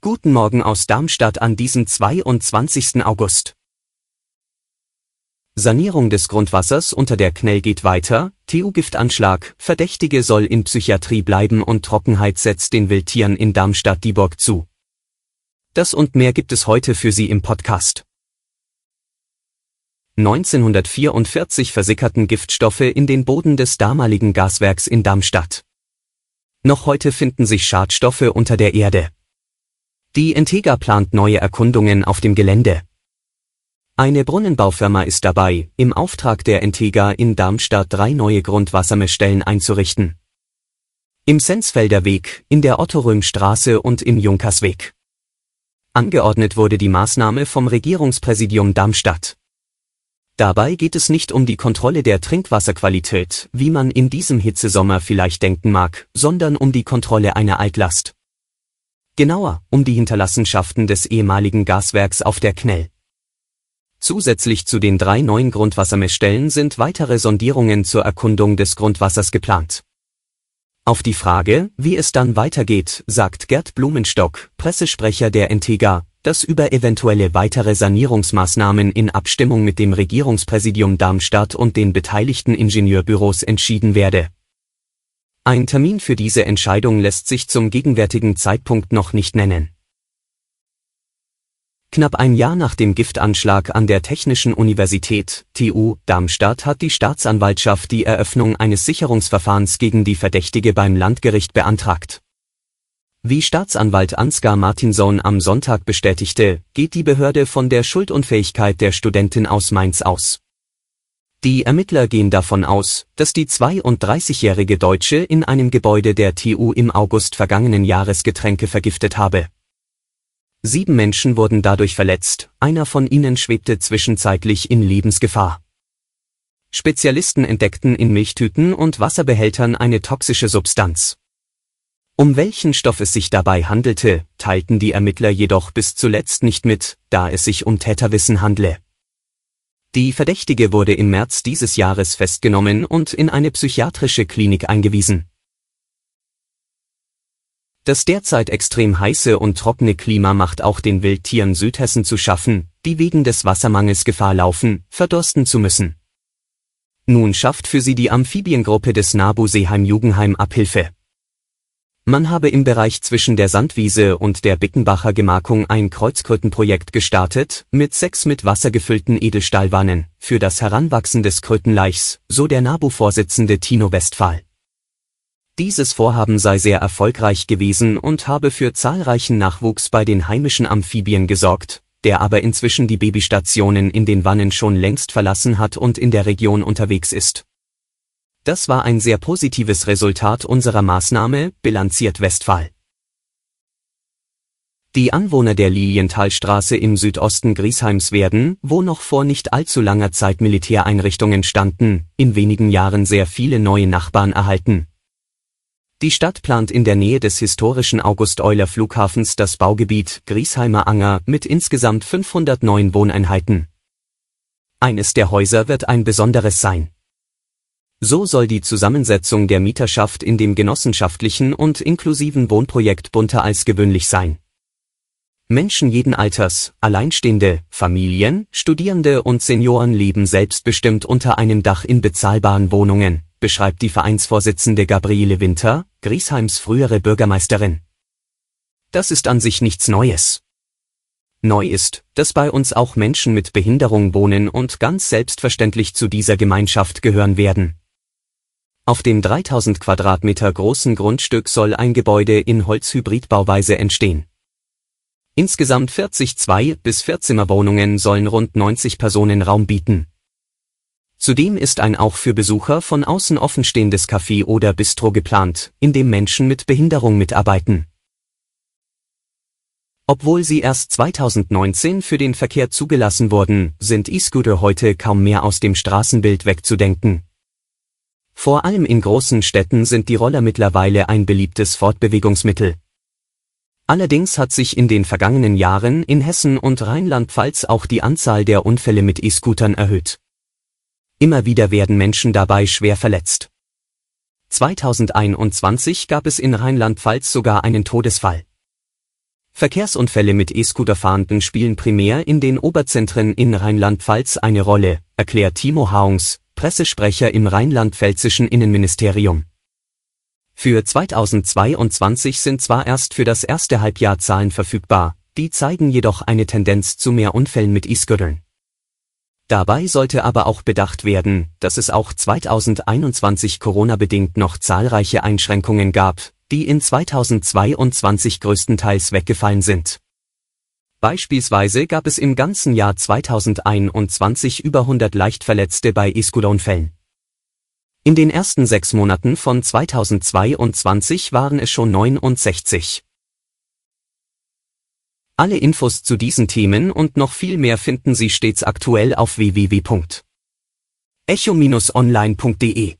Guten Morgen aus Darmstadt an diesem 22. August. Sanierung des Grundwassers unter der Knell geht weiter, TU-Giftanschlag, Verdächtige soll in Psychiatrie bleiben und Trockenheit setzt den Wildtieren in Darmstadt-Dieburg zu. Das und mehr gibt es heute für Sie im Podcast. 1944 versickerten Giftstoffe in den Boden des damaligen Gaswerks in Darmstadt. Noch heute finden sich Schadstoffe unter der Erde. Die Integra plant neue Erkundungen auf dem Gelände. Eine Brunnenbaufirma ist dabei, im Auftrag der Integra in Darmstadt drei neue Grundwassermessstellen einzurichten. Im Sensfelder Weg, in der Otto-Röhm-Straße und im Junkersweg. Angeordnet wurde die Maßnahme vom Regierungspräsidium Darmstadt. Dabei geht es nicht um die Kontrolle der Trinkwasserqualität, wie man in diesem Hitzesommer vielleicht denken mag, sondern um die Kontrolle einer Altlast. Genauer, um die Hinterlassenschaften des ehemaligen Gaswerks auf der Knell. Zusätzlich zu den drei neuen Grundwassermessstellen sind weitere Sondierungen zur Erkundung des Grundwassers geplant. Auf die Frage, wie es dann weitergeht, sagt Gerd Blumenstock, Pressesprecher der Entega, dass über eventuelle weitere Sanierungsmaßnahmen in Abstimmung mit dem Regierungspräsidium Darmstadt und den beteiligten Ingenieurbüros entschieden werde. Ein Termin für diese Entscheidung lässt sich zum gegenwärtigen Zeitpunkt noch nicht nennen. Knapp ein Jahr nach dem Giftanschlag an der Technischen Universität, TU, Darmstadt hat die Staatsanwaltschaft die Eröffnung eines Sicherungsverfahrens gegen die Verdächtige beim Landgericht beantragt. Wie Staatsanwalt Ansgar Martinson am Sonntag bestätigte, geht die Behörde von der Schuldunfähigkeit der Studentin aus Mainz aus. Die Ermittler gehen davon aus, dass die 32-jährige Deutsche in einem Gebäude der TU im August vergangenen Jahres Getränke vergiftet habe. Sieben Menschen wurden dadurch verletzt, einer von ihnen schwebte zwischenzeitlich in Lebensgefahr. Spezialisten entdeckten in Milchtüten und Wasserbehältern eine toxische Substanz. Um welchen Stoff es sich dabei handelte, teilten die Ermittler jedoch bis zuletzt nicht mit, da es sich um Täterwissen handle. Die Verdächtige wurde im März dieses Jahres festgenommen und in eine psychiatrische Klinik eingewiesen. Das derzeit extrem heiße und trockene Klima macht auch den Wildtieren Südhessen zu schaffen, die wegen des Wassermangels Gefahr laufen, verdursten zu müssen. Nun schafft für sie die Amphibiengruppe des Nabu Seeheim Jugendheim Abhilfe. Man habe im Bereich zwischen der Sandwiese und der Bickenbacher Gemarkung ein Kreuzkrötenprojekt gestartet, mit sechs mit Wasser gefüllten Edelstahlwannen, für das Heranwachsen des Krötenlaichs, so der NABU-Vorsitzende Tino Westphal. Dieses Vorhaben sei sehr erfolgreich gewesen und habe für zahlreichen Nachwuchs bei den heimischen Amphibien gesorgt, der aber inzwischen die Babystationen in den Wannen schon längst verlassen hat und in der Region unterwegs ist. Das war ein sehr positives Resultat unserer Maßnahme, bilanziert Westphal. Die Anwohner der Lilienthalstraße im Südosten Griesheims werden, wo noch vor nicht allzu langer Zeit Militäreinrichtungen standen, in wenigen Jahren sehr viele neue Nachbarn erhalten. Die Stadt plant in der Nähe des historischen August-Euler-Flughafens das Baugebiet Griesheimer Anger mit insgesamt 509 Wohneinheiten. Eines der Häuser wird ein besonderes sein. So soll die Zusammensetzung der Mieterschaft in dem genossenschaftlichen und inklusiven Wohnprojekt bunter als gewöhnlich sein. Menschen jeden Alters, Alleinstehende, Familien, Studierende und Senioren leben selbstbestimmt unter einem Dach in bezahlbaren Wohnungen, beschreibt die Vereinsvorsitzende Gabriele Winter, Griesheims frühere Bürgermeisterin. Das ist an sich nichts Neues. Neu ist, dass bei uns auch Menschen mit Behinderung wohnen und ganz selbstverständlich zu dieser Gemeinschaft gehören werden. Auf dem 3000 Quadratmeter großen Grundstück soll ein Gebäude in Holzhybridbauweise entstehen. Insgesamt 40 Zwei- bis Vierzimmerwohnungen sollen rund 90 Personen Raum bieten. Zudem ist ein auch für Besucher von außen offenstehendes Café oder Bistro geplant, in dem Menschen mit Behinderung mitarbeiten. Obwohl sie erst 2019 für den Verkehr zugelassen wurden, sind E-Scooter heute kaum mehr aus dem Straßenbild wegzudenken. Vor allem in großen Städten sind die Roller mittlerweile ein beliebtes Fortbewegungsmittel. Allerdings hat sich in den vergangenen Jahren in Hessen und Rheinland-Pfalz auch die Anzahl der Unfälle mit E-Scootern erhöht. Immer wieder werden Menschen dabei schwer verletzt. 2021 gab es in Rheinland-Pfalz sogar einen Todesfall. Verkehrsunfälle mit E-Scooter-Fahrenden spielen primär in den Oberzentren in Rheinland-Pfalz eine Rolle, erklärt Timo Haungs, Pressesprecher im rheinland-pfälzischen Innenministerium. Für 2022 sind zwar erst für das erste Halbjahr Zahlen verfügbar, die zeigen jedoch eine Tendenz zu mehr Unfällen mit E-Scootern. Dabei sollte aber auch bedacht werden, dass es auch 2021 Corona-bedingt noch zahlreiche Einschränkungen gab, die in 2022 größtenteils weggefallen sind. Beispielsweise gab es im ganzen Jahr 2021 über 100 Leichtverletzte bei E-Scooter-Unfällen. In den ersten sechs Monaten von 2022 waren es schon 69. Alle Infos zu diesen Themen und noch viel mehr finden Sie stets aktuell auf www.echo-online.de.